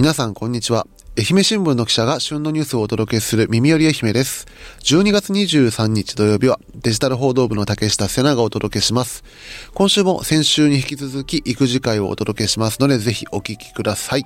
皆さんこんにちは。愛媛新聞の記者が旬のニュースをお届けする耳より愛媛です。12月23日土曜日はデジタル報道部の竹下瀬名がお届けします。今週も先週に引き続き育児会をお届けしますのでぜひお聞きください。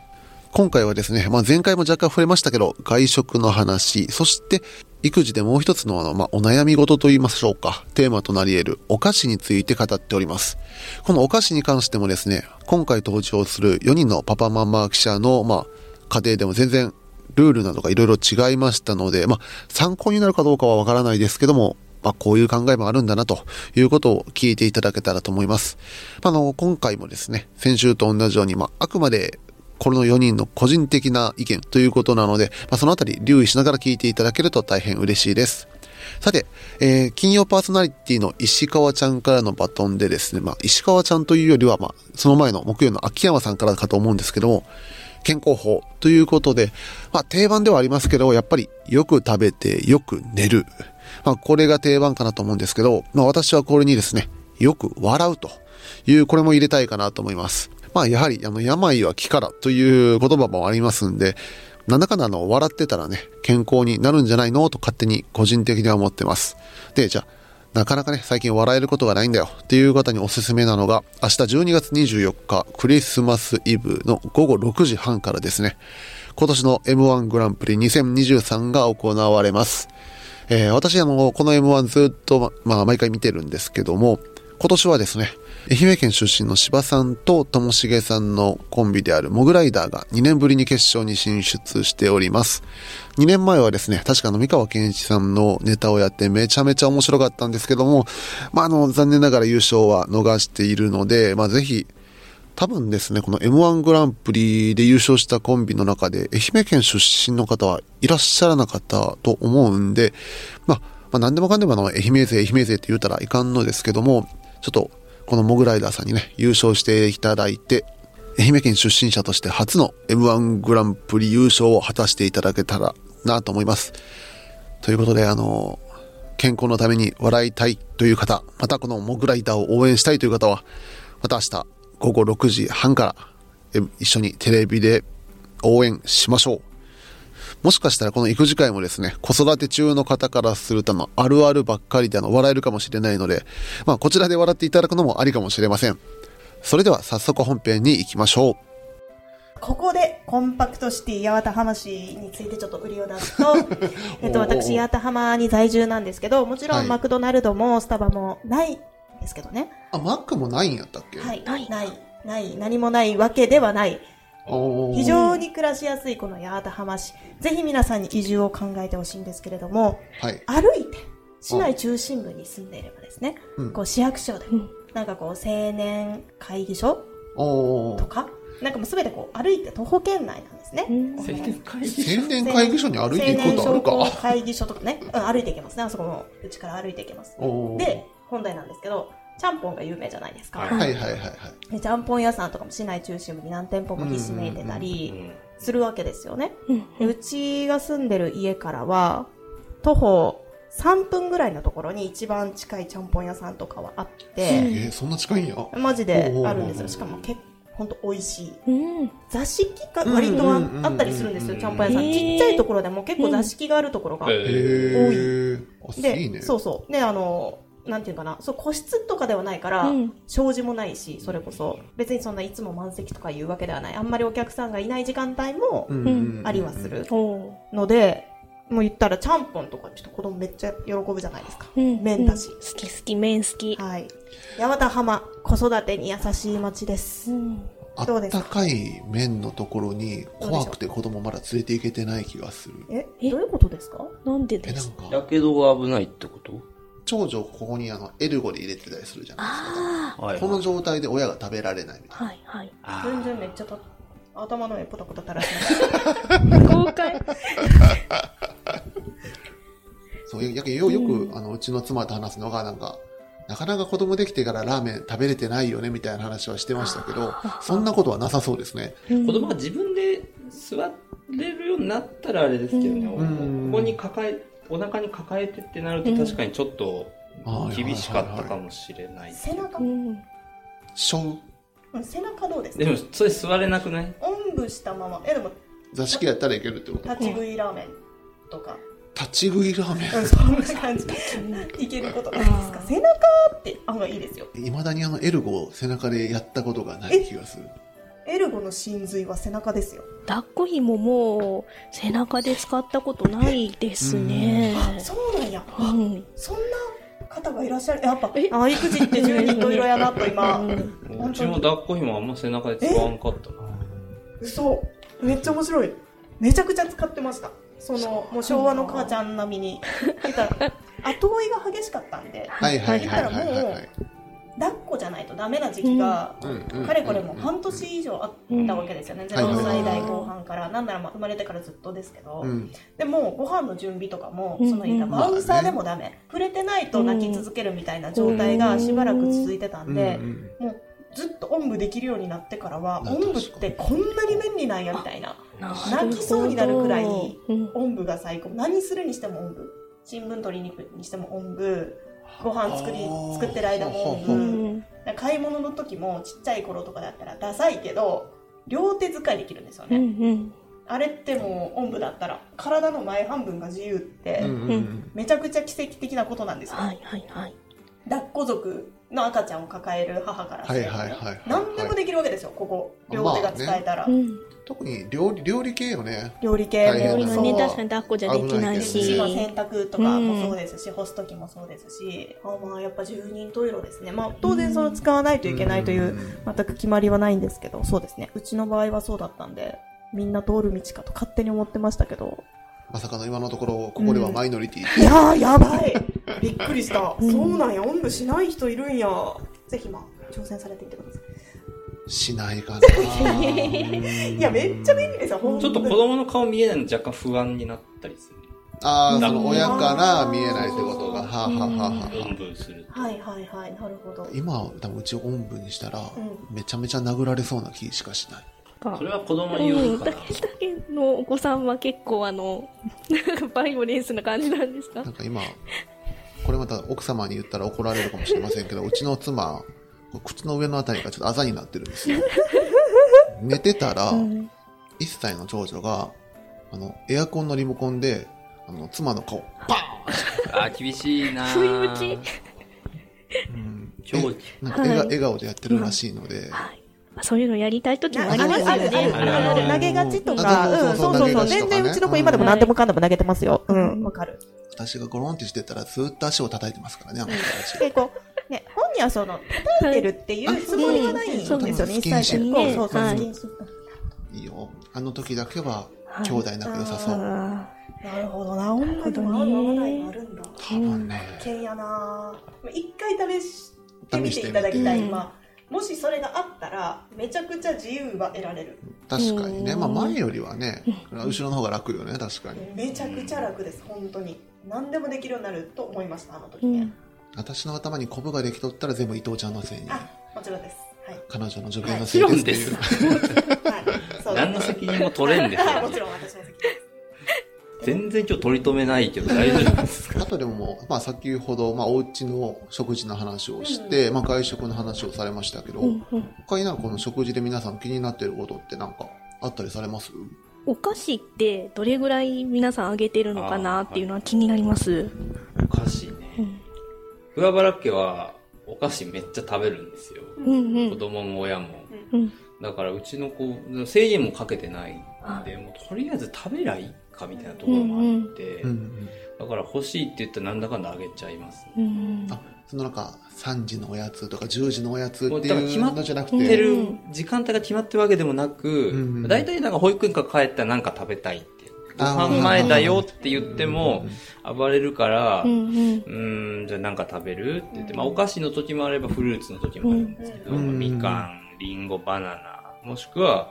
今回はですね、まあ、前回も若干触れましたけど、外食の話、そして育児でもう一つのあの、まあ、お悩み事と言いましょうか、テーマとなり得るお菓子について語っております。このお菓子に関してもですね、今回登場する4人のパパママ記者の、まあ、家庭でも全然ルールなどがいろいろ違いましたので、まあ、参考になるかどうかはわからないですけども、まあ、こういう考えもあるんだなということを聞いていただけたらと思います。まあ、あの、今回もですね、先週と同じように、まあ、あくまでこの4人の個人的な意見ということなので、まあ、そのあたり留意しながら聞いていただけると大変嬉しいです。さて、えー金曜パーソナリティの石川ちゃんからのバトンでですね、まあ、石川ちゃんというよりは、まあ、その前の木曜の秋山さんからかと思うんですけども、健康法ということで、まあ、定番ではありますけど、やっぱりよく食べてよく寝る。まあ、これが定番かなと思うんですけど、まあ、私はこれにですね、よく笑うという、これも入れたいかなと思います。まあ、やはり、あの、病は気からという言葉もありますんで、なんだかんだの、笑ってたらね、健康になるんじゃないのと勝手に個人的には思ってます。で、じゃあ、なかなかね、最近笑えることがないんだよっていう方におすすめなのが、明日12月24日、クリスマスイブの午後6時半からですね、今年の M1 グランプリ2023が行われます。えー私あの、この M1 ずっと、ままあ、毎回見てるんですけども、今年はですね、愛媛県出身の柴さんとともしげさんのコンビであるモグライダーが2年ぶりに決勝に進出しております。2年前はですね、確かの三河健一さんのネタをやってめちゃめちゃ面白かったんですけども、まあ、あの、残念ながら優勝は逃しているので、まあ、ぜひ、多分ですね、この M1 グランプリで優勝したコンビの中で、愛媛県出身の方はいらっしゃらなかったと思うんで、まあ、まあ、何でもかんでもあの、愛媛勢、愛媛勢って言ったらいかんのですけども、ちょっと、このモグライダーさんにね、優勝していただいて、愛媛県出身者として初の M1 グランプリ優勝を果たしていただけたらなと思います。ということで、あの、健康のために笑いたいという方、またこのモグライダーを応援したいという方は、また明日午後6時半から一緒にテレビで応援しましょう。もしかしたらこの育児会もですね、子育て中の方からするとあのあるあるばっかりであの笑えるかもしれないので、まあこちらで笑っていただくのもありかもしれません。それでは早速本編に行きましょう。ここでコンパクトシティ八幡浜市についてちょっと売りを出すと、えっと、私、八幡浜に在住なんですけど、もちろはいんマクドナルドもスタバもないんですけどね。あ、マックもないんやったっけ？はいない。ない。何もないわけではない。非常に暮らしやすいこの八幡浜市。ぜひ皆さんに移住を考えてほしいんですけれども、はい。歩いて、市内中心部に住んでいればですね、うんこう市役所でうん、なんかこう青年会議所とか、なんかもうすべてこう歩いて徒歩圏内なんですね。青年会議所青年会議所に歩いていくことあるか会議所とかね、うん、歩いていけますね。あそこのうちから歩いていけます。で、本題なんですけど、ちゃんぽんが有名じゃないですか。はいはいはいはいちゃんぽん屋さんとかも市内中心部に何店舗もひしめいてたりするわけですよね。うんでうちが住んでる家からは、徒歩3分ぐらいのところに一番近いちゃんぽん屋さんとかはあっえて、ー、そんな近いんや。マジであるんですよ。しかも結構、ほんと美味しい。うん。座敷が割とあったりするんですよ、ちゃんぽん屋さん。へーちっちゃいところでも結構座敷があるところが。えへえ。あ、で、いいね。そうそう。で、あの、なんていうかな、そう、個室とかではないから、うん。障子もないし、それこそ、別にそんないつも満席とかいうわけではない。あんまりお客さんがいない時間帯もありはするので、もう言ったら、ちゃんぽんとかちょっと子供めっちゃ喜ぶじゃないですか。うん。麺だし。うん。好き好き、麺好き。はい。八幡浜、子育てに優しい街です。うん。あっどうですか？たかい麺のところに怖くて子供まだ連れて行けてない気がする。え、えどういうことですか？なんでえ、ですなんか、やけどが危ないってこと？長女ここにあの、エルゴで入れてたりするじゃないあはいですか。この状態で親が食べられないみたいあ。はいはい。あ全然めっちゃた、頭の上ポタポタ垂らして公開。な。そう、よ、よく、あの、うちの妻と話すのが、なんか、なかなか子供できてからラーメン食べれてないよねみたいな話はしてましたけど、そんなことはなさそうですね。子供が自分で座れるようになったらあれですけどね、うんここに抱え、お腹に抱えてってなると確かにちょっと厳しかったかもしれない。背中。うん。しょううん背中どうですでも、それ座れなくない？おんぶしたまま。えでも座敷やったらいけるってこと？立ち食いラーメンとか、立ち食いラーメン？うん、そんな感じ。いけることないですか？背中って案外いいですよ。いまだにあのエルゴを背中でやったことがない気がするエルゴの真髄は背中ですよ。抱っこ紐も背中で使ったことないですね。あそうなんや、あうん。そんな方がいらっしゃる。やっぱえ？あ育児って十人十色やなと今。うん。うちも抱っこ紐あんま背中で使わんかったな。嘘。めっちゃ面白い。めちゃくちゃ使ってました。そのもう昭和の母ちゃん並みに。後追いが激しかったんで。はいはいはいはいはい。はい抱っこじゃないとダメな時期が、かれこれもう半年以上あったわけですよね、ん0歳代後半から、なんならまあ生まれてからずっとですけど、うん。でもご飯の準備とかも、うんその言ったバウンサーでもダメ、触れてないと泣き続けるみたいな状態がしばらく続いてたんで、うんもうずっとおんぶできるようになってからは、あおんぶってこんなに便利なんやみたいな、泣きそうになるくらいうんおんぶが最高。何するにしてもおんぶ。新聞取りに行くにしてもおんぶ。ご飯作り作ってる間もうぶ。ん。買い物の時もちっちゃい頃とかだったらダサいけど、両手使いできるんですようね。んうん。あれってもうおんぶだったら体の前半分が自由って、うんうんうんめちゃくちゃ奇跡的なことなんですよ。はいはいはい。抱っこ族の赤ちゃんを抱える母からすはいればねはいはいはい何でもできるわけですよ、ここ。両手が使えたら。うん。特に料理料理系よね料理系も大変だ今ね、確かに抱っこじゃできないですしし、。まあ、洗濯とかもそうですし、干す時もそうですし、あまあやっぱ十人十色ですね。まあ当然その使わないといけないという、全く決まりはないんですけど、そうですね。うちの場合はそうだったんで、みんな通る道かと勝手に思ってましたけど。まさかの今のところここではマイノリティいやー、やばい。びっくりした。そうなんや、おんぶしない人いるんや。ぜひまあ、挑戦されてみてくださしないかない。いや、めっちゃ便利ですよ、ほんちょっと子供の顔見えないの若干不安になったりする。ああその親から見えないってことが。はあはあはあはおん。あぶすると。はいはいはい、なるほど。今多分うちをおんぶにしたらん。めちゃめちゃ殴られそうな気しかしないか。それは子供にようん、るかな？だけだけのお子さんは結構あの、なんかバイオレンスな感じなんですか？なんか今これまた奥様に言ったら怒られるかもしれませんけど うちの妻靴の上のあたりがちょっとあざになってるんですよ。寝てたらうん。1歳の長女があのエアコンのリモコンであの妻の顔パあー、厳しいな。不意打ち。うん。なんか笑顔でやってるらしいので、はい。まあそういうのやりたい時もありあますよね。投げがちとあか、そううん、そそうそううそう全然うちの子今でも何でもかんでも投げてますよ。うん、わかる。私がゴロンってしてたらずーっと足を叩いてますからねあの人たち。で、こう、ね、本人はその、叩いてるっていうつもりがないんですよね、スキンシップでそうそう、はいスキンシップ。いいよ。あの時だけははい。兄弟仲良さそう、あなるほどな、女でも合う合わないがあるんだ。多分ね、一回試してみていただきたい。試してみてまあ、もしそれがあったら、めちゃくちゃ自由は得られる。確かにね、うんまあ前よりはね、後ろの方が楽よね、確かに。めちゃくちゃ楽です、本当に。何でもできるようになると思いました、あの時ねーうん。。私の頭にコブができとったら全部伊藤ちゃんのせいに、あ、もちろんです。はい。彼女の助言のせいですっていう。はい。そう何の責任も取れんですはい、もよち。ろん。全然今日取り留めないけど大丈夫ですか？あとでももう、まあ先ほど、まあお家の食事の話をして、まあ外食の話をされましたけど、他になんかこの食事で皆さん気になってることってなんかあったりされます？お菓子ってどれぐらい皆さんあげてるのかなっていうのは気になります。お菓子ね。うん桑原家はお菓子めっちゃ食べるんですよ。うんうん。子供も親も。うんだからうちの子、制限もかけてないんはで、もうとりあえず食べりゃいいかみたいなところもあって、うん。だから欲しいって言ったらなんだかんだあげちゃいます。うんうん。あ、そのなんか3時のおやつとか10時のおやつってもうだからいう決まっのじゃなくうんて、てる時間帯が決まってるわけでもなくうん、大体なんか保育園から帰ったらなんか食べたいって。ご飯前だよって言っても暴れるから、ううんじゃあなん。か食べるって言って、まあお菓子の時もあればフルーツの時もあるんですけど、うんみかん、りんご、バナナ、もしくは、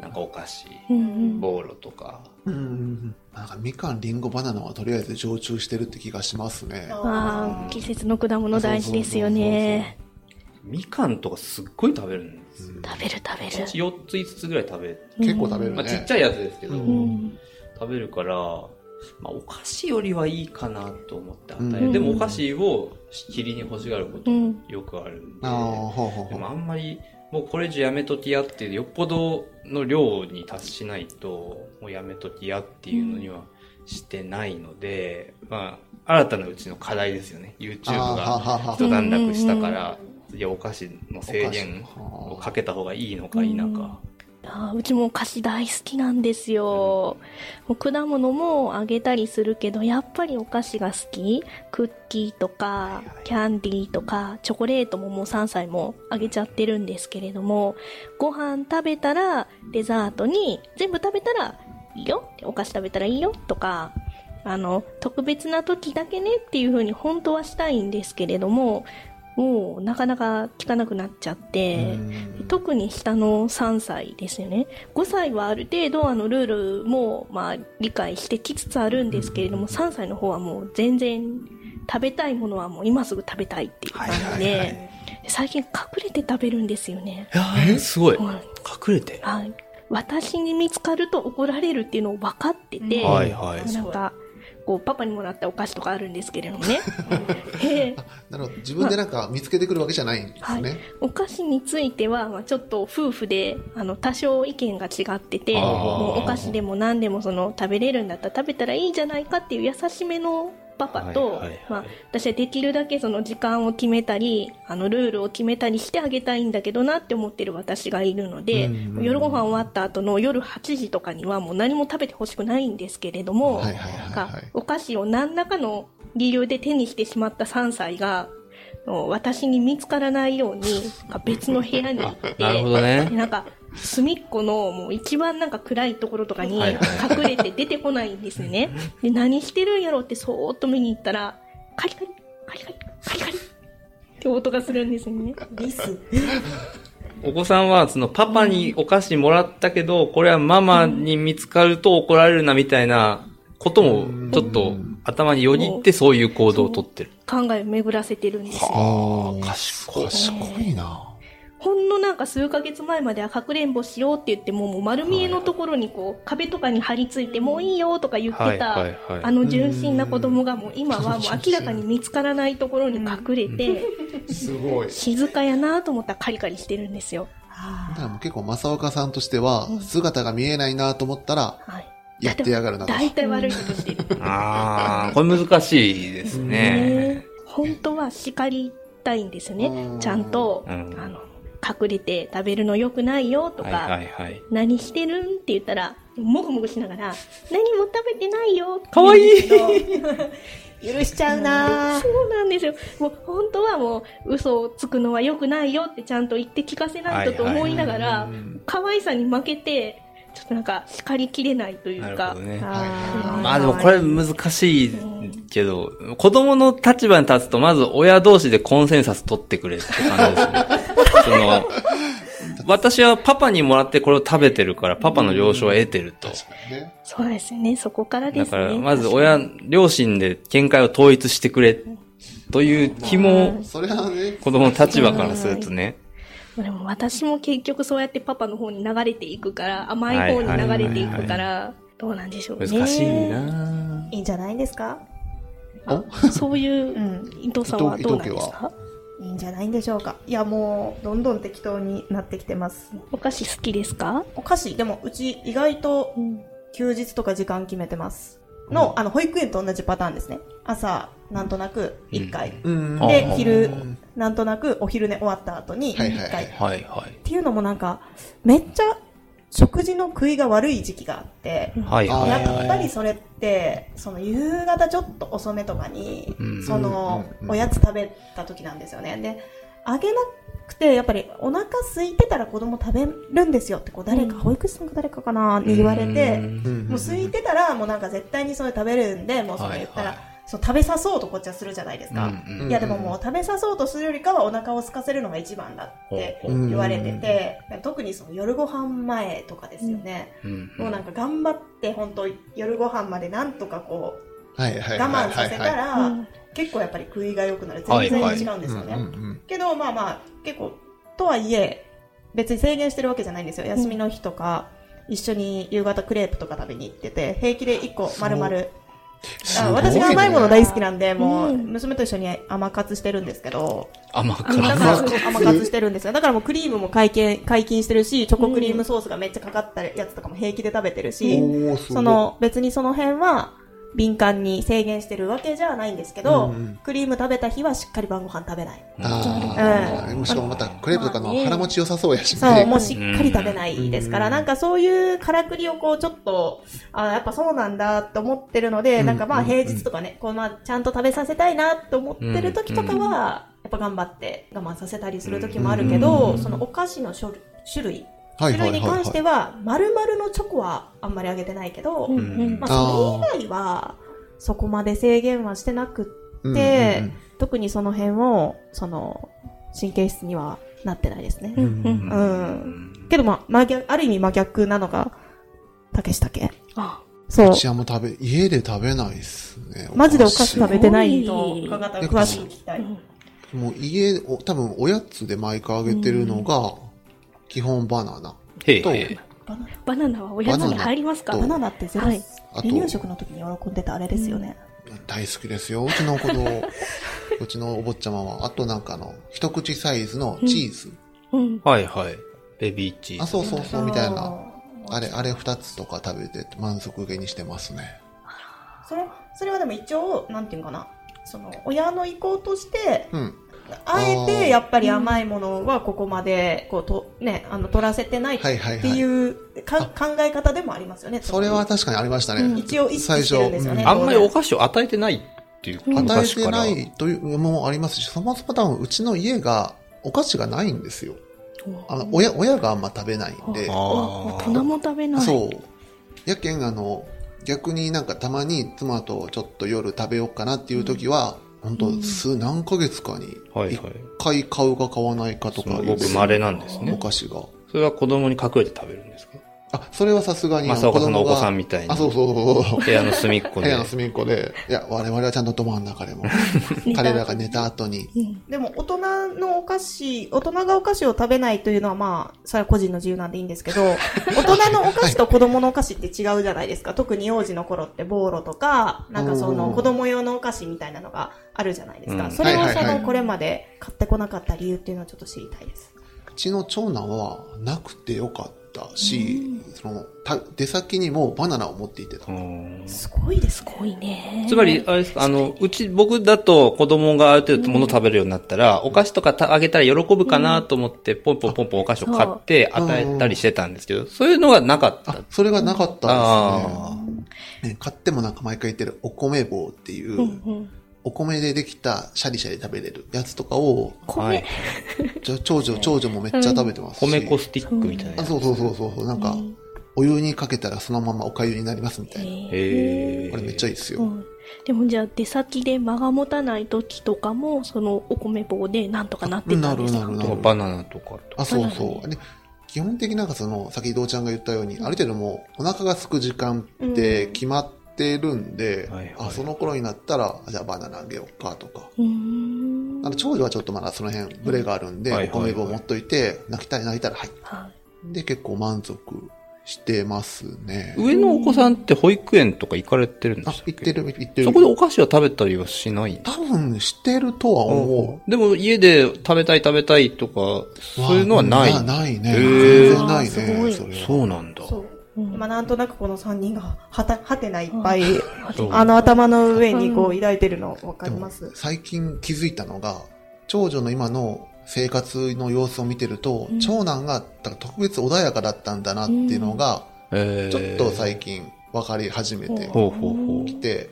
なんかお菓子、うんうん。ボーロとか。うんうんうん。なんかみかん、りんご、バナナはとりあえず常駐してるって気がしますね。ああ、季節の果物大事ですよね。みかんとかすっごい食べるんですよ。食べる食べる。4つ5つぐらい食べる。結構食べるね。まあちっちゃいやつですけど、ううん。食べるから、まあお菓子よりはいいかなと思って与える。うんでもお菓子をしきりに欲しがることうんよくあるんで、ああ、ほうほうほう。でもあんまりもうこれ以上やめときやっていう、よっぽどの量に達しないと、もうやめときやっていうのにはしてないので、まあ、新たなうちの課題ですよね。YouTube が一段落したから、いや、お菓子の制限をかけた方がいいのか否か。あーうちもお菓子大好きなんですよ。もう果物もあげたりするけど、やっぱりお菓子が好き。クッキーとか、キャンディーとか、チョコレートももう3歳もあげちゃってるんですけれども、ご飯食べたら、デザートに、全部食べたらいいよ。お菓子食べたらいいよ。とか、あの、特別な時だけねっていう風に本当はしたいんですけれども、もうなかなか聞かなくなっちゃって、特に下の3歳ですよね。5歳はある程度あのルールもまあ理解してきつつあるんですけれども、3歳の方はもう全然食べたいものはもう今すぐ食べたいっていう感じで、最近隠れて食べるんですよね。いやーすごい。はい隠れて？はい。私に見つかると怒られるっていうのを分かってて、はいはい。なんか、こう、パパにもらったお菓子とかあるんですけれどもね。ええなるほど。自分でなんか見つけてくるわけじゃないんですね。お菓子については、まあ、ちょっと夫婦であの多少意見が違っててもうお菓子でも何でもその食べれるんだったら食べたらいいじゃないかっていう優しめのパパと、はいはいはい。まあ、私はできるだけその時間を決めたりあのルールを決めたりしてあげたいんだけどなって思ってる私がいるので、うん夜ご飯終わった後の夜8時とかにはもう何も食べてほしくないんですけれども、はいはいはいはい。お菓子を何らかの理由で手にしてしまった3歳が、私に見つからないように、別の部屋に行って、なるほどね。でなんか、隅っこのもう一番なんか暗いところとかに隠れて出てこないんですね。で、何してるんやろってそーっと見に行ったら、カリカリ、カリカリ、カリカリって音がするんですよね。リス。お子さんは、そのパパにお菓子もらったけど、これはママに見つかると怒られるなみたいなことも、ちょっと頭によぎってそういう行動をとってる。考えを巡らせてるんですよ。ああ、賢い賢いな。ほんのなんか数ヶ月前まではかくれんぼしようって言っても、もう丸見えのところにこう、壁とかに張り付いてもういいよとか言ってた、はいはいはいあの純真な子供がもう今はもう明らかに見つからないところに隠れて、すごい。静かやなと思ったらカリカリしてるんですよ。だからもう結構正岡さんとしては、姿が見えないなと思ったら、はい。やってやがるなと。大体悪いことしてる。ああ、これ難しいですね。ね本当は叱りたいんですよねう。んちゃんと、うんあの、隠れて食べるの良くないよとか、はいはいはい。何してるんって言ったら、もぐもぐしながら、何も食べてないよってかわいい 許しちゃうなそうなんですよ。もう本当はもう嘘をつくのは良くないよってちゃんと言って聞かせないとと思いながら、可愛さに負けて、ちょっとなんか叱りきれないというかね。あーまあでもこれ難しいけど、子供の立場に立つと、まず親同士でコンセンサス取ってくれって感じですね。その、私はパパにもらってこれを食べてるから、パパの了承を得てると。ね。そうですよね。そこからですね。だから、まず親、両親で見解を統一してくれ、という気も、それはね、子供の立場からするとね。でも私も結局そうやってパパの方に流れていくから、甘い方に流れていくから、どうなんでしょうね。難しいな。いいんじゃないですか？そういうう、ん。伊藤さんはどうなんですか？いいんじゃないんでしょうか。いや、もう、どんどん適当になってきてます。お菓子好きですか？お菓子、でも、うち意外とうん。休日とか時間決めてます。の、あの、保育園と同じパターンですね。朝、なんとなく1回。うん。あで、あ昼、なんとなくお昼寝終わった後にはいはい1回。はいはい。っていうのもなんか、めっちゃ食事の食いが悪い時期があって、はい。はい。やはい。っぱりそれって、その夕方ちょっと遅めとかにうん、そのうん、おやつ食べた時なんですよね。で、あげなくて、やっぱりお腹空いてたら子供食べるんですよって、こう誰か、保育士さんか誰かかなに言われて、うん。もう空いてたら、もうなんか絶対にそれ食べるんで、もうそれ言ったら、はいはそう食べさそうとこっちはするじゃないですか。うんうんいやでももう食べさそうとするよりかはお腹を空かせるのが一番だって言われてて、特にその夜ご飯前とかですよね。うんもうなんか頑張って本当夜ご飯までなんとかこはいはいはい。う我慢させたはいら、うん結構やっぱり食いが良くなる。はい全然はい違うんですよね。うんうんけどまあまあ結構、とはいえ、別に制限してるわけじゃないんですよ。休みの日とか、一緒に夕方クレープとか食べに行ってて、平気で1個丸々、あ私が甘いもの大好きなんで、もう、うん娘と一緒に甘活してるんですけど、甘活。甘活してるんですよ。だからもうクリームも解禁、解禁してるし、チョコクリームソースがめっちゃかかったやつとかも平気で食べてるし。その別にその辺は敏感に制限してるわけじゃないんですけど、うんうん。クリーム食べた日はしっかり晩ご飯食べない。あうん。あ、しかもまたクレープとかの腹持ち良さそうやしね。そう、もうしっかり食べないですから、うん。なんかそういうからくりをこうちょっと、あやっぱそうなんだと思ってるので、うん。なんかまあうん。平日とかね、こうまあちゃんと食べさせたいなと思ってる時とかは、やっぱ頑張って我慢させたりする時もあるけど、そのお菓子の種類種類、はい種類に関しては、丸々のチョコはあんまりあげてないけど、うんうんまあそれ以外は、そこまで制限はしてなくうんって、うんうん特にその辺を、その、神経質にはなってないですね。うんうんうん。けどまあ、真逆、ある意味真逆なのが、たけしたけ。あ、そうう。ちはもう食べ、家で食べないっすね。マジでお菓子す食べてないと、伺ったら詳しく聞きたい。もう家、お多分おやつで毎回あげてるのが、基本バナナ。とへ。バナバナナはおやつに入りますか？ババナナってゼロ、はいあと離乳食の時に喜んでたあれですよね。大好きですよ。うちの子供、うちのお坊ちゃまは、あとなんかあの、一口サイズのチーズ。うん。はいはい。ベビーチーズ。あ、そうそうそう、みたいな。ああれ、あれ二つとか食べて満足げにしてますね。ーそれ、それはでも一応、なんていうのかな。その、親の意向として、うん。あえてやっぱり甘いものはここまで、こう、と、ね、あの、取らせてないっはいはいてはい。いうか考え方でもありますよね。それは確かにありましたね。うん一応意識してるんですよね。最あんまりお菓子を与えてないっていううん与えて。ないというのもありますし、そもそも多分うちの家がお菓子がないんですよ。あの、親、親があんま食べないんで。ああ大人も食べない。そう。やけん、あの、逆になんかたまに妻とちょっと夜食べようかなっていう時は、本当数何ヶ月かに、あ。はい一はい。回買うか買わないかとかそのいうごく稀なんですねお菓子が。それは子供に隠れて食べるんですか？あ、それはさすがに、正岡さんのお子さんみみたいに。あ、そうそうそうそう。部屋の隅っこで部屋。の隅っこで、いや、我々はちゃんとど真ん中でも、彼らが寝た後に、うん。でも大人のお菓子、大人がお菓子を食べないというのはまあ、それは個人の自由なんでいいんですけど、大人のお菓子と子供のお菓子って違うじゃないですか。特に幼児の頃ってボーロとか、なんかそのうん子供用のお菓子みたいなのがあるじゃないですか。うんそれをはいはいはいそのこれまで買ってこなかった理由っていうのをちょっと知りたいです。うちの長男はなくてよかったし、その、た出先にもバナナを持っていってた。うんすごいですすごいね。つまり、あれですか、あの、うち、僕だと子供がある程度物食べるようになったら、お菓子とかたあげたら喜ぶかなと思って、ポンポンポンポンお菓子を買って与えたりしてたんですけど、そういうのがなかったあ。、それがなかったですねね。買ってもなんか毎回言ってるお米棒っていう、うんうん。お米でできたシャリシャリ食べれるやつとかを、あ。はい。ちょ長女、長女もめっちゃ食べてますし。米粉スティックみたいなあ、。そうそうそうそう。なんか、お湯にかけたらそのままお粥になりますみたいな。へこれめっちゃいいですよ。うんでもじゃあ出先で間が持たない時とかも、そのお米棒でなんとかなってたんですか？なるなるとかバナナとかと。あ、そうそう。で基本的になんかその、さっき伊藤ちゃんが言ったように、ある程度もうお腹が空く時間って決まってるんで、はいはいあ、その頃になったら、じゃあバナナあげようかとか。うーん。あの、長女はちょっとまだその辺、ブレがあるんで、はいはいはいお米棒持っといて、泣きたい泣いたら、はい。はい。で、結構満足してますね。上のお子さんって保育園とか行かれてるんであす、か？行ってる、行ってる。そこでお菓子は食べたりはしない？んです多分してるとは思う。でも家で食べたい食べたいとか、そういうのはない？なないね。全然ないあーすごいね。それは。そうなんだ。そう。うん。今なんとなくこの3人がはた、はてないっぱい、あの頭の上にこう抱いてるのわかります？最近気づいたのが、長女の今の生活の様子を見てると、うん。長男がだから特別穏やかだったんだなっていうのが、えーちょっと最近分かり始めてほうほうほう。きて、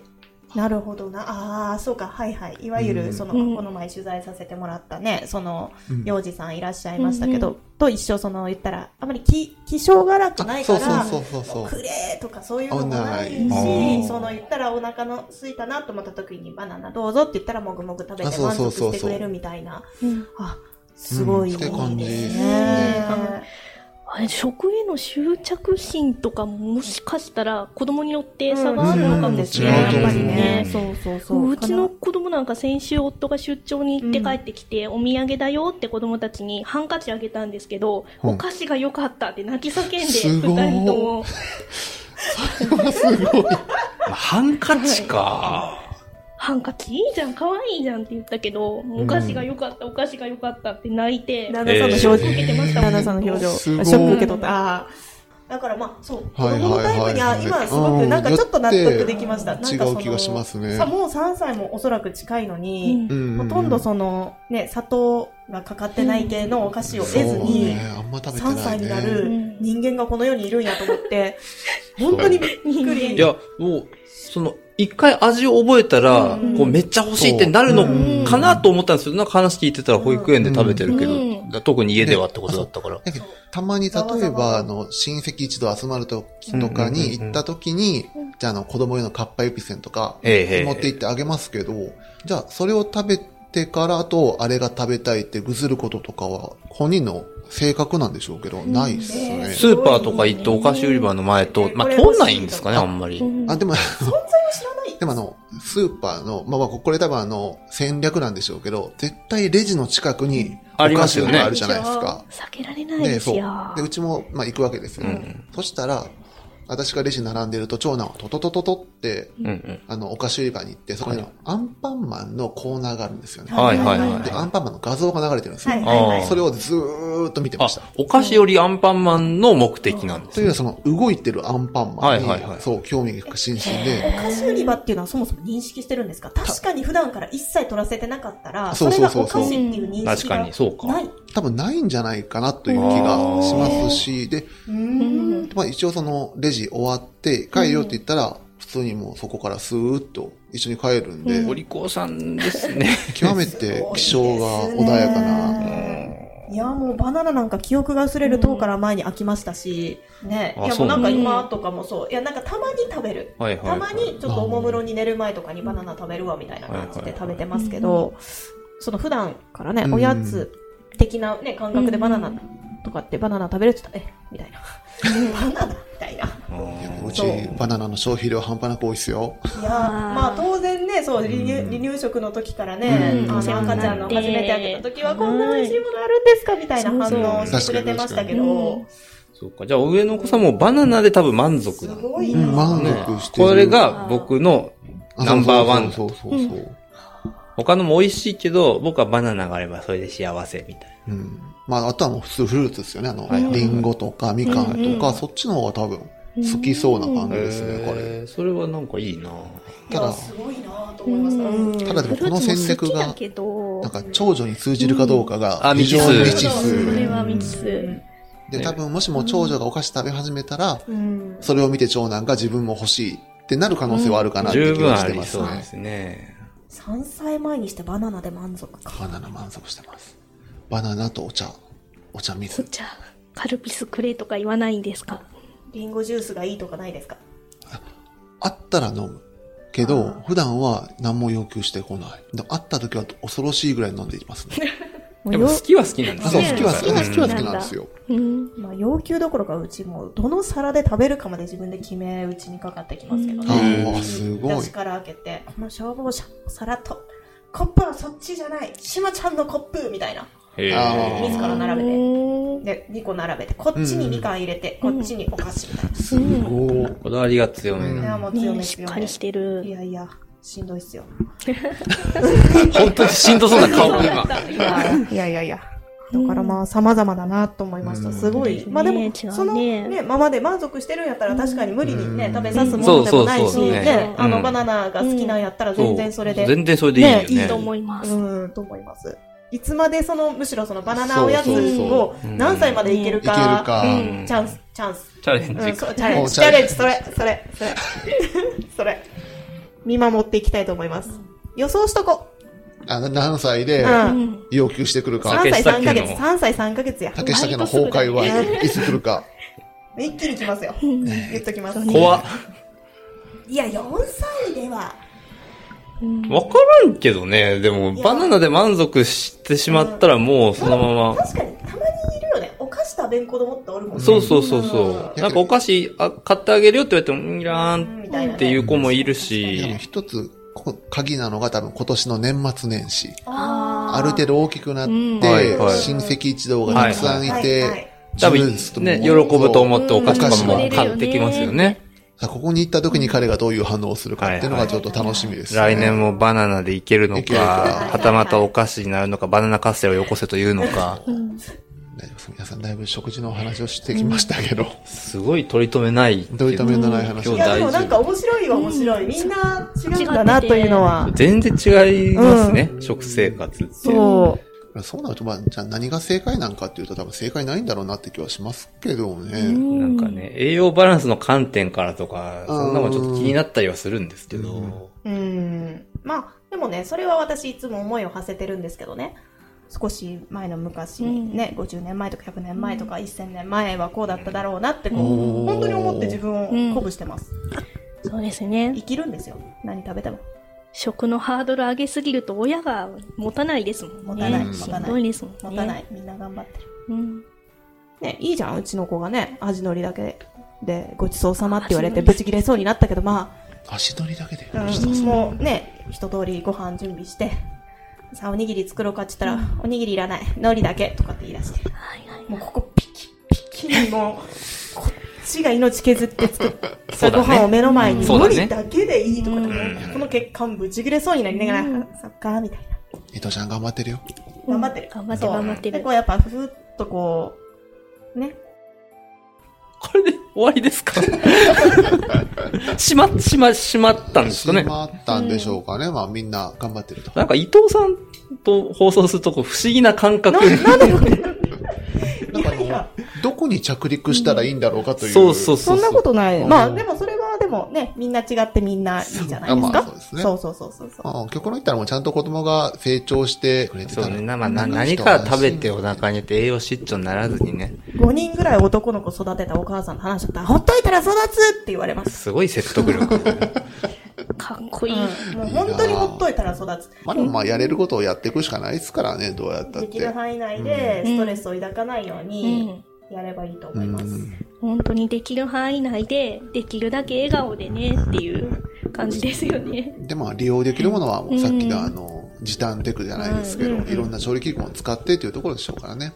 なるほどな。ああ、そうか。はいはい。いわゆる、うん。その、うん。この前取材させてもらったね、その、うん。幼児さんいらっしゃいましたけど、うんと一緒、その、言ったら、あまり気、気性が楽ないかあら、そうそうそうそう。くれーとかそういうのもないし、その言ったらお腹の空いたなと思った時にバナナどうぞって言ったらもぐもぐ食べてあそう満そうそうそう足してくれるみたいな。うんあ、すごいいいでですすねね。あれ、食への執着心とかももしかしたら子供によって差があるのかもしれないやっぱりね。そうそうそう。うちの子供なんか先週夫が出張に行って帰ってきて、お土産だよって子供たちにハンカチあげたんですけど、うんお菓子が良かったって泣き叫んで、すごい二人とも。すごい。まあハンカチか。ハンカチいいじゃん、可愛いじゃんって言ったけど、お菓子が良かった、お菓子が良かったって泣いて、旦那さんの表ショッ情、ク受けてました旦那さんの表情、ショック受け取った。だからまあ、そう、子はい供のタイプには、今すごくなんかちょっと納得できました。なんかその違う気がしますね。さ、もう3歳もおそらく近いのに、うん。ほとんどその、ね、砂糖がかかってない系のお菓子を得ずに、そうね。あんま食べてないね。3歳になうるん人間がこの世にいるんやと思って、本当にびっくり。いや、もう、その、一回味を覚えたら、うん。こうめっちゃ欲しいってなるのかなと思ったんですけど、なんか話聞いてたら保育園で食べてるけど、うん。だ特に家ではってことだったから。たまに例えば、あの、親戚一同集まるときとかに行ったときに、じゃあ、あの、子供用のカッパエピセンとか、持って行ってあげますけど、じゃあ、それを食べてから、あと、あれが食べたいってぐずることとかは、本人の性格なんでしょうけど、ないっすね。スーパーとか行ってお菓子売り場の前と、まあ、通んないんですかね、あんまり。あ、でも、存在を知らない。でもあの、スーパーの、まあまあ、これ多分あの、戦略なんでしょうけど、絶対レジの近くに、お菓子があるじゃないですか。避けられないで、そうですよ。。で、うちも、まあ、行くわけですよ。そしたら、私がレジ並んでると、長男はトトトトトって、うんうん。あの、お菓子売り場に行って、そこにアンパンマンのコーナーがあるんですよね。はいはいはいで、アンパンマンの画像が流れてるんですよ。はいはいはい。あそれをずーっと見てまあした。、お菓子よりアンパンマンの目的なんですというのは、その、動いてるアンパンマンに、はいはいはいそう、興味が津々おで、菓子売り場っていうのはそもそも認識してるんですか？確かに普段から一切取らせてなかったら、そそうれそうそうそうがお菓子っていう認識確かがにそうかない。多分ないんじゃないかなという気がしますし、で。まあ一応そのレジ終わって帰るよって言ったら、普通にもうそこからスーッと一緒に帰るんで、お利口さんですね。極めて気性が穏やかな。いや、もうバナナなんか記憶が薄れる10から前に飽きましたし、ね。いや、もううなんか今とかもそう。いや、なんかたまに食べる。たまにちょっとおもむろに寝る前とかにバナナ食べるわみたいな感じで食べてますけど、その普段からね、うんおやつ的なね、感覚でバナナとかってバナナ食べるって言ったら、え、みたいな。バナナ？みたいな。うちバナナの消費量半端なく多いですよ。いやまあ当然ね、そう、離乳離乳食の時からね、うん。あの赤ちゃんの初めてあげた時はこんな美味しいものあるんですか？みたいな反応をしてくれてましたけど、そうか。じゃあ、上のお子さんもバナナで多分満足すなの。う、ごいなん。満ね足してる。これが僕のあナンバーワン。そうそうそう。そう。他のも美味しいけど、僕はバナナがあればそれで幸せみたいうん。まあ、あとはもう普通フルーツですよね。あの、リンゴとかみかんとか、そっちの方が多分好きそうな感じな。ですね、これ。それはなんかいいなただすごいなと思いました。だでもこの戦略がなんか長女に通じるかどうかがあ非常に未知数。それは未知数。で、多分もしも長女がお菓子食べ始めたら、うんそれを見て長男が自分も欲しいってなる可能性はあるかなって気がしてますね。りそうですね。3歳前にしてバナナで満足か。バナナ満足してます。バナナとお茶。お茶お水。茶、カルピスくれとか言わないんですか？リンゴジュースがいいとかないですか？あったら飲む。けど、普段は何も要求してこない。で会った時は恐ろしいぐらい飲んでいますね。でも好きは好きなんですそう、ね。好きは好き、うん好きは好きなんですよ。うん。まあ、要求どころかうちもどの皿で食べるかまで自分で決めうちにかかってきますけどあね。あ、すごい出。しから開けて、この消防車、皿と、コップはそっちじゃない、しまちゃんのコップみたいな。自ら並べて。うんで、2個並べて、こっちにみかん入れて、こっちにお菓子みたいな。すごい。こだわりが強めいや、な。もう強ねめ強めしっかり。してるい。やいや、しんどいっすよ。本当にしんどそうな顔今。いやいやいや。だからまあ、様々だなと思いました。すごい。まあでもそのね、ままで満足してるんやったら確かに無理にね、うん食べさすものでもないし、ねね、あの、うんバナナが好きなんやったら全然それで。全然それでいいよねね。いいと思います。うん、と思います。いつまでその、むしろそのバナナおやつを何歳までいけるか、いけるかうんチャンス、チャンス。チャレンジチャレンおジ、チャレンジ、それ、それ、それ。それ。見守っていきたいと思います。予想しとこあ何歳でう。うん。要求してくるか。3歳3ヶ月、竹下家の3歳3ヶ月や。竹下家の崩壊はいつ来るか。一気に来ますよ。言っときます。怖っ。いや、4歳では。わからんけどね。でも、バナナで満足してしまったらもうそのまま。確かに、たまにん子供っておるもんね。そうそうそうそう。なんかお菓子あ買ってあげるよって言われても、うんいらうんみんたいなねっていう子もいるでもし。一つ、こ鍵なのが多分今年の年末年始。あある程度大きくなっうんて、はいはい親戚一同がたくさんいはいはいて、多分ね、喜ぶと思ってお菓子とかも買ってきますよね。さあ、ここに行った時に彼がどういう反応をするかっていうのがちょっと楽しみですね。来年もバナナでいけるのか、はたまたお菓子になるのか、バナナカステラをよこせというのか、うん。大丈夫です皆さんだいぶ食事のお話をしてきましたけど、すごい取り留めない。取り留めのない話いや、でもなんか面白いは面白い。みんな違うんだなというのは。全然違いますね、食生活って。そそうなると、まあ、じゃあ何が正解なんかっていうと多分正解ないんだろうなって気はしますけどね。なんかね、栄養バランスの観点からとか、うんそんなもんちょっと気になったりはするんですけど、う。うん。まあ、でもね、それは私いつも思いを馳せてるんですけどね。少し前の昔、ね、50年前とか100年前とか1000年前はこうだっただろうなってこおう、ー本当に思って自分を鼓舞してます。そうですね生。きるんですよ。何食べても。食のハードル上げすぎると親が持たないですもんね。持たないし持たないんどいですもんね。持たない。みんな頑張ってる。うん。ね、いいじゃん、うちの子がね、味のりだけで、ごちそうさまって言われて、ブチ切れそうになったけど、ま足取りだけで。あ、うん、もうね、一通りご飯準備して、さあ、おにぎり作ろうかって言ったら、おにぎりいらない、海苔だけ。とかって言い出して、はいはい。もうここピキピキにもう、こっちが命削って作った ご飯を目の前に、海苔だけでいいとかこの血管ぶち切れそうになりながら、うん。そっか、みたいな。伊藤ちゃん頑張ってるよ。頑張ってる。頑張ってそう頑張ってる。で、こうやっぱ、ふふっとこう、ね、これで終わりですか？しま、しま、しまったんですかね？しまったんでしょうかね。まあみんな頑張ってると。なんか伊藤さんと放送するとこ不思議な感覚。な、なんでこれなんかあのいやいやどこに着陸したらいいんだろうかという。そうそうそ。そうなことない。うんまあ、でもそれはでもね、みんな違ってみんないいじゃないですまか？あそうですねそうそうそうそうそう。まあ、極論言ったらもうちゃんと子供が成長してくれてたら。そうね。なまあ、な何か食べてお腹に入れて栄養失調にならずにね。5人ぐらい男の子育てたお母さんの話だったら、ほっといたら育つって言われます。すごい説得力。かっこいい。うん。もう本当にほっといたら育つ。まあでもまあやれることをやっていくしかないですからね、どうやったっできるて。範囲内でストレスを抱かないよううにん。やればいいとう思います。ん。本当にできる範囲内で、できるだけ笑顔でねっていう感じですよね。でまあ利用できるものはさっきのあの、時短テクじゃないですけど、うんいろんな調理器具も使ってというところでしょうからね。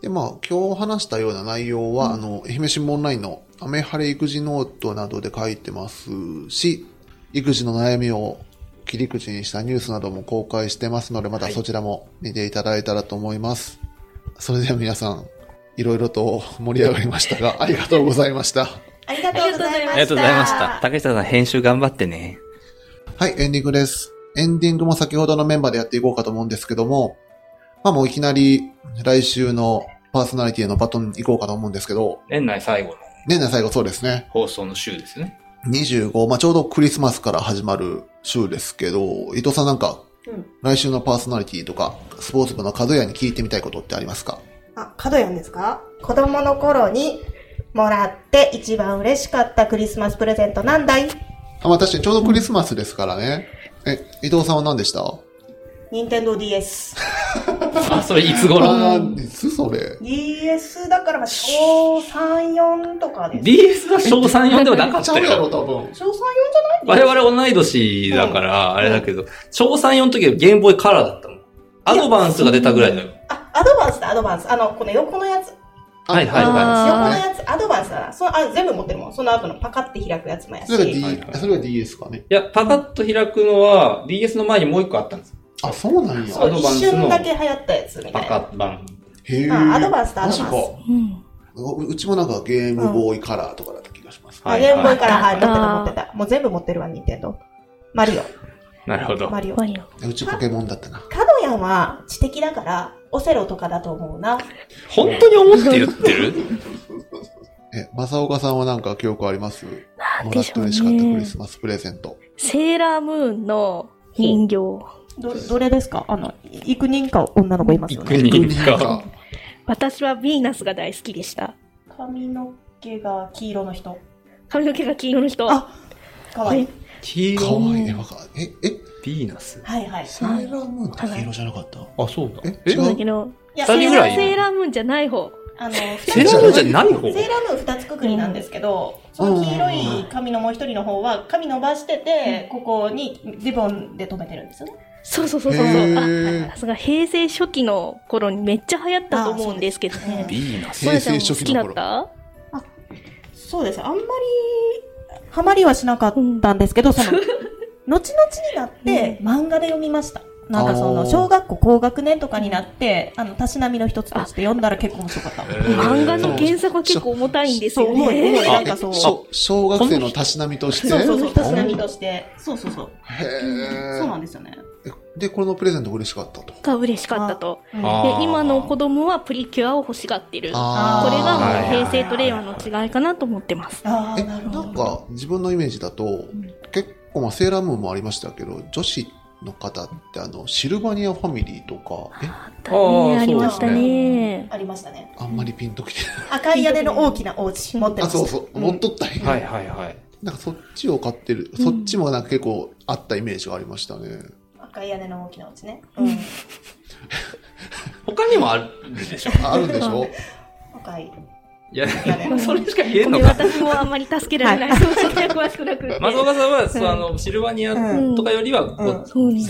でまあ今日話したような内容は、あの、愛媛新聞オンラインのアメハレ育児ノートなどで書いてますし、育児の悩みを切り口にしたニュースなども公開してますので、またそちらも見ていただいたらと思います。それでは皆さん、いろいろと盛り上がりましたが、ありがとうございました。ありがとうございました。ありがとうございました。竹下さん編集頑張ってね。はい、エンディングです。エンディングも先ほどのメンバーでやっていこうかと思うんですけども、まあもういきなり来週のパーソナリティへのバトン行こうかと思うんですけど、年内最後の年内最後そうですね。放送の週ですね。25、まあちょうどクリスマスから始まる週ですけど、伊藤さんなんかうん。来週のパーソナリティとか、スポーツ部の角屋に聞いてみたいことってありますか？あ、角やんですか？子供の頃にもらって一番嬉しかったクリスマスプレゼントなんだい？あ、まあ確かにちょうどクリスマスですからね。え、伊藤さんは何でした？任天堂 DS。あ、それいつ頃？あー、いつそれ DS だからまあ小3、4とかです。?DS は小3、4ではなかったちゃうやろ、よ。多分。小3、4じゃない？我々同い年だから、あれだけど、小3、4の時はゲームボーイカラーだったもん。アドバンスが出たぐらいだよ。あ、アドバンスだ、アドバンス。あの、この横のやつ。はいはいあは横のやつ、アドバンスだな。そのあ全部持ってるもん。その後のパカって開くやつもやし。それが D、はいはいそれが DS かね。い。いや、パカッと開くのは DS の前にもう一個あったんです。あ、そうなんや。ンスの瞬だけ流行ったやつみたパいな。カ版。へえ。あアドバンスとアドバンスうん。ううちもなんかゲームボーイカラーとかだった気がします。あ、ゲームボーイから、はい、持ってた持ってた。もう全部持ってるわ、ニンテンドー。マリオ。なるほど。マリオ。マリオ。うちポケモンだったな。カドヤンは知的だから、オセロとかだと思うな。本当に思って言ってる？え、正岡さんはなんか記憶あります？もらっなんでしてょう嬉しかったクリね。スマスプレゼント。セーラームーンの人形。ど、どれですか？あの、幾人か女の子いますよ幾ね。人か。か。私はヴィーナスが大好きでした。髪の毛が黄色の人。髪の毛が黄色の人。あかわいい。黄かわいい。え、色わかえ、え、ヴィーナスはいはい。セーラームーンって黄色じゃなかった？あ、そうだ。ええそう？だけど、いや二人ぐらいセーラームーンじゃない方。あの、セーラームーンじゃない方？セーラームーン二つくくりなんですけど、その黄色い髪のもう一人の方は髪伸ばしてて、ここにリボンで留めてるんですよね。そうそうそうそう。へあすが平成初期の頃にめっちゃ流行ったと思うんですけどね。ヴィーナス平成マヤちゃんも好きだっ初期の頃。たそうです。あんまり、ハマりはしなかったんですけど、その、後々になって、漫画で読みました。なんかその、小学校高学年とかになって、あの、たしなみの一つとして読んだら結構面白かった。漫画の原作は結構重たいんですよそう。なんかそう。そ小小学生のたしなみとして？うそうそう、たしなみとして。そうそうそう。へそうなんですよね。ーで、これのプレゼント嬉しかったと。が嬉しかったと。で、今の子供はプリキュアを欲しがってる。これがもう平成と令和の違いかなと思ってます。ああ、え、なんか、自分のイメージだと、結構、まあ、セーラームーンもありましたけど、女子の方って、あの、シルバニアファミリーとか、え、あったね、ありましたね。ありましたね。あんまりピンときて赤い屋根の大きなお家持ってない。あ、ました。そうそう、持っとったはいはいはい。なんかそっちを買ってる、そっちもなんか結構あったイメージがありましたね。赤い屋根の大きなお家ね。うん。他にもあるでしょあ あるんでしょ赤い。いやそれしか言えん、んのか。私もあんまり助けられない。その先は詳しくなくて。松岡さんは、そうあの、シルバニアとかよりは、セ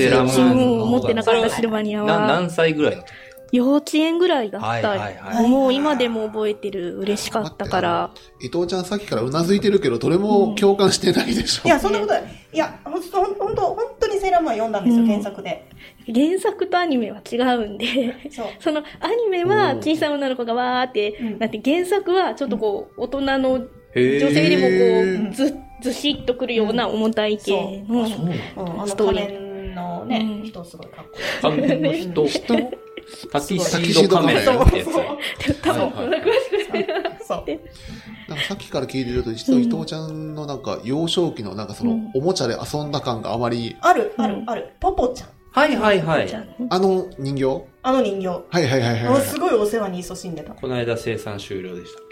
ーラームーン持ってなかったシルバニアは。な何歳ぐらいの時？幼稚園ぐらいだった。はいはいはいもう今でも覚えてる。嬉しかったから。伊藤ちゃんさっきからうなずいてるけど、どれも共感してないでしょ。いや、そんなことない。いや、ほんと、ほんほんと、本当にセーラームーン読んだんですよ、うん原作で。原作とアニメは違うんで、そう。そのアニメは小さい女の子がわーってうんなって、原作はちょっとこう、大人のへ女性でもこう、ず、ずしっとくるような重たい系の、ストーリー。面のね、うん人すごいかっこいい。仮面の人、人 タキシード仮面ってやつ。多分、はいはい。そう。なんかさっきから聞いてると、実は伊藤ちゃんのなんか幼少期のなんかそのおもちゃで遊んだ感があまり、ある、あるう、んある。ポポちゃん。はいはいはいああの人形あの人形。はいはいはいはい。すごいお世話に勤しんでた。この間生産終了でしたっ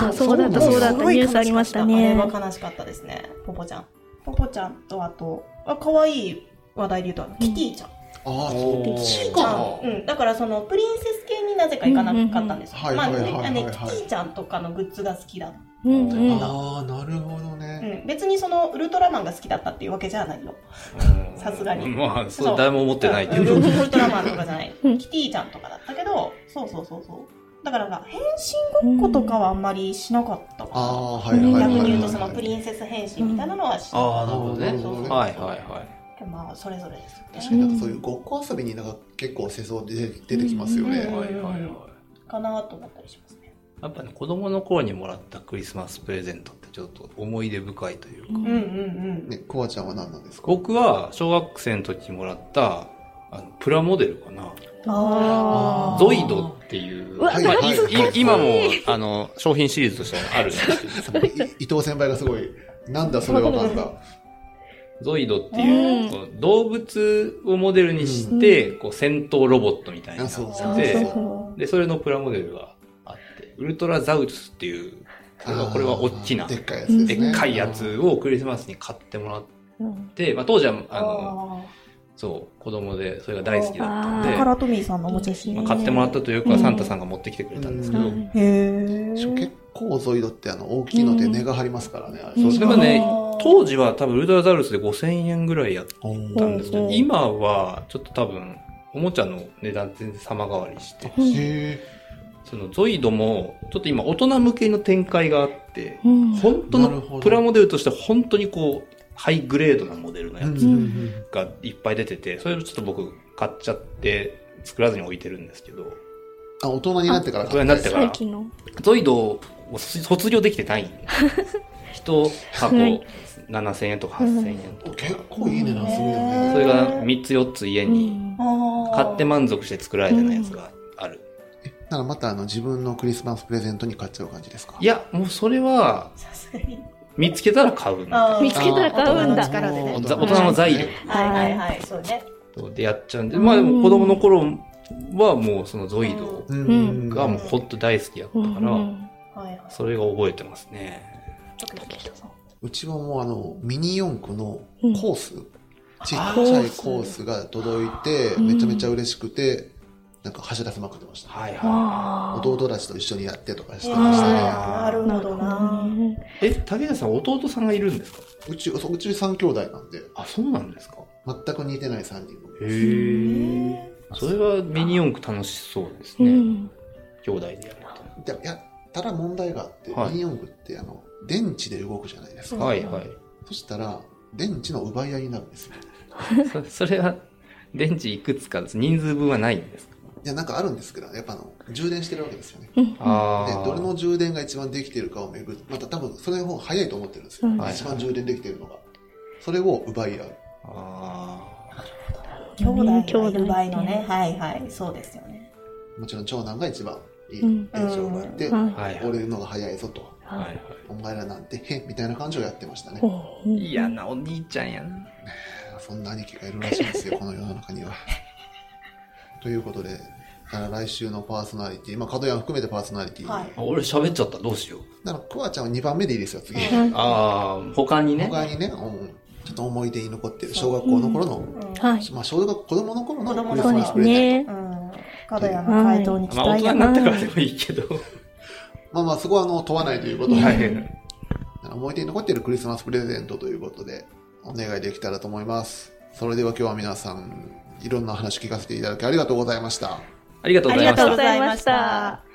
けあそう。だったそう。だったすごいニュースありましたねあれは悲しかったですね。ポポちゃん。ポポちゃんとあと、あ可愛い話題で言う。と、キティちゃん。ああ、そおーっちちゃかん。。うん。だからその、プリンセス系になぜか行かなかったんですよ。うんうんうんまあはいはいはいはいね、ねキティちゃんとかのグッズが好きだ。うんうん。ああ、なるほどうね。ん。別にその、ウルトラマンが好きだったっていうわけじゃないよ。さすがにまあ、そう、誰も思ってないけウど。ルウルトラマンとかじゃない。うんキティちゃんとかだったけど、そうそうそうそう。だから変身ごっことかはあんまりしなかったかな。ああ、はいはいはいはい。逆に言うと、そのプリンセス変身みたいなのはしなかっああ、なるほどね。なるほどねはいはいはい。た。まあ、それぞれですね。かになんかそういうごっこ遊びになんか結構世相で出てきますよね。うんはいはいはい。かなと思ったりしますね。やっぱね、子供の頃にもらったクリスマスプレゼントってちょっと思い出深いというか。うんうんうん。ね、コアちゃんは何なんですか？僕は小学生の時にもらった、あの、プラモデルかな。あゾイドっていう、まあ、いはいはいはいい今も、あの、商品シリーズとしてはあるんですけど、い伊藤先輩がすごい、なんだそれはなんだ。ゾイドっていう、こう動物をモデルにして、こう戦闘ロボットみたいになってあそうそうて、そうそで、それのプラモデルがあって、ウルトラザウルスっていう、これは、これは大きな、でっでかいやつね。っかいやつをクリスマスに買ってもらっう。うん。て、まあ当時は、ああの、そう、子供でそれが大好きだったんでカラトミーさんのおもちゃし。まあ、買ってもらったというか、サンタさんが持ってきてくれたんですけど、うん。へ結構ゾイドってあの大きいので値が張りますからね。うん。そう、でもね当時は多分ウルトラザウルスで5000円ぐらいやったんですけど、うん。今はちょっと多分、おもちゃの値段全然様変わりして、うんへそのゾイドも、ちょっと今大人向けの展開があって、うん。本当のプラモデルとして本当にこう、ハイグレードなモデルのやつがいっぱい出てて、それをちょっと僕買っちゃって、作らずに置いてるんですけど、あ、大人になってから大人になってから最近の。ゾイドを卒業できてない。一箱7000円とか8000円とか。結構いい値段するよね。それが3つ4つ家うに買って満足して作られてないやつがある。ならまたあの自分のクリスマスプレゼントに買っちゃう感じですか？いや、もうそれは。見つけたら買うみたいなあー見つけたら買うんだ大人の力でね。ざ大人の財力はいはいはい、そうね。でやっちゃうんで、まあでも子供の頃はもうそのゾイドうんがもうほんと大好きだったうんから。それが覚えてますね。うちはもうあの、ミニ四駆のうんコース、ちっちゃいコースが届いて、めちゃめちゃ嬉しくて、なんか走らせまくってました。はいはあー弟たちと一緒にやってとかしてましたね。なるほどな。い。え、武田さん弟さんがいるんですか？うち、そううち3兄弟なんで、あ、そうなんですか？全く似てない3人組。へえ。それはミニ四駆楽しそうですね。うん。兄弟でやると。でやったら問題があって、はいミニ四駆ってあの、電池で動くじゃないですか。はいはい。そしたら、電池の奪い合いになるんですよ。そそれは、電池いくつかです。人数分はないんですか？いや、なんかあるんですけど、やっぱあの、充電してるわけですよね。あで、どれの充電が一番できているかをめぐる。また多分、それの方が早いと思ってるんですよ。うん一番充電できているのが。それを奪い合う。あ兄弟兄弟がいる場合のね、はいはい、そうですよね。もちろん長男が一番いいうん電池を奪って。俺のが早いぞと。はいはお前らなんて、へみたいな感じをやってましたね。い。嫌なお兄ちゃんやな。そんな兄貴がいるらしいですよ、この世の中には。ということで、来週のパーソナリティ、まあ、角屋含めてパーソナリティ。はい。あ俺喋っちゃった。どうしよう。だから、クワちゃんは2番目でいいですよ、次。ああ、他にね。他にね、うんちょっと思い出に残ってる、小学校の頃の。まあ、小学校、子供の頃のクリスそうですマスプレゼンねト。。うん。角屋の回答に期まあ大待やな。人になってからでもいいけど。まあまあ、そこはあの問わないということで、はい。思い出に残っているクリスマスプレゼントということで、お願いできたらと思います。それでは今日は皆さん、いろんな話聞かせていただきありがとうございました。ありがとうございましたありがとうご。ざいました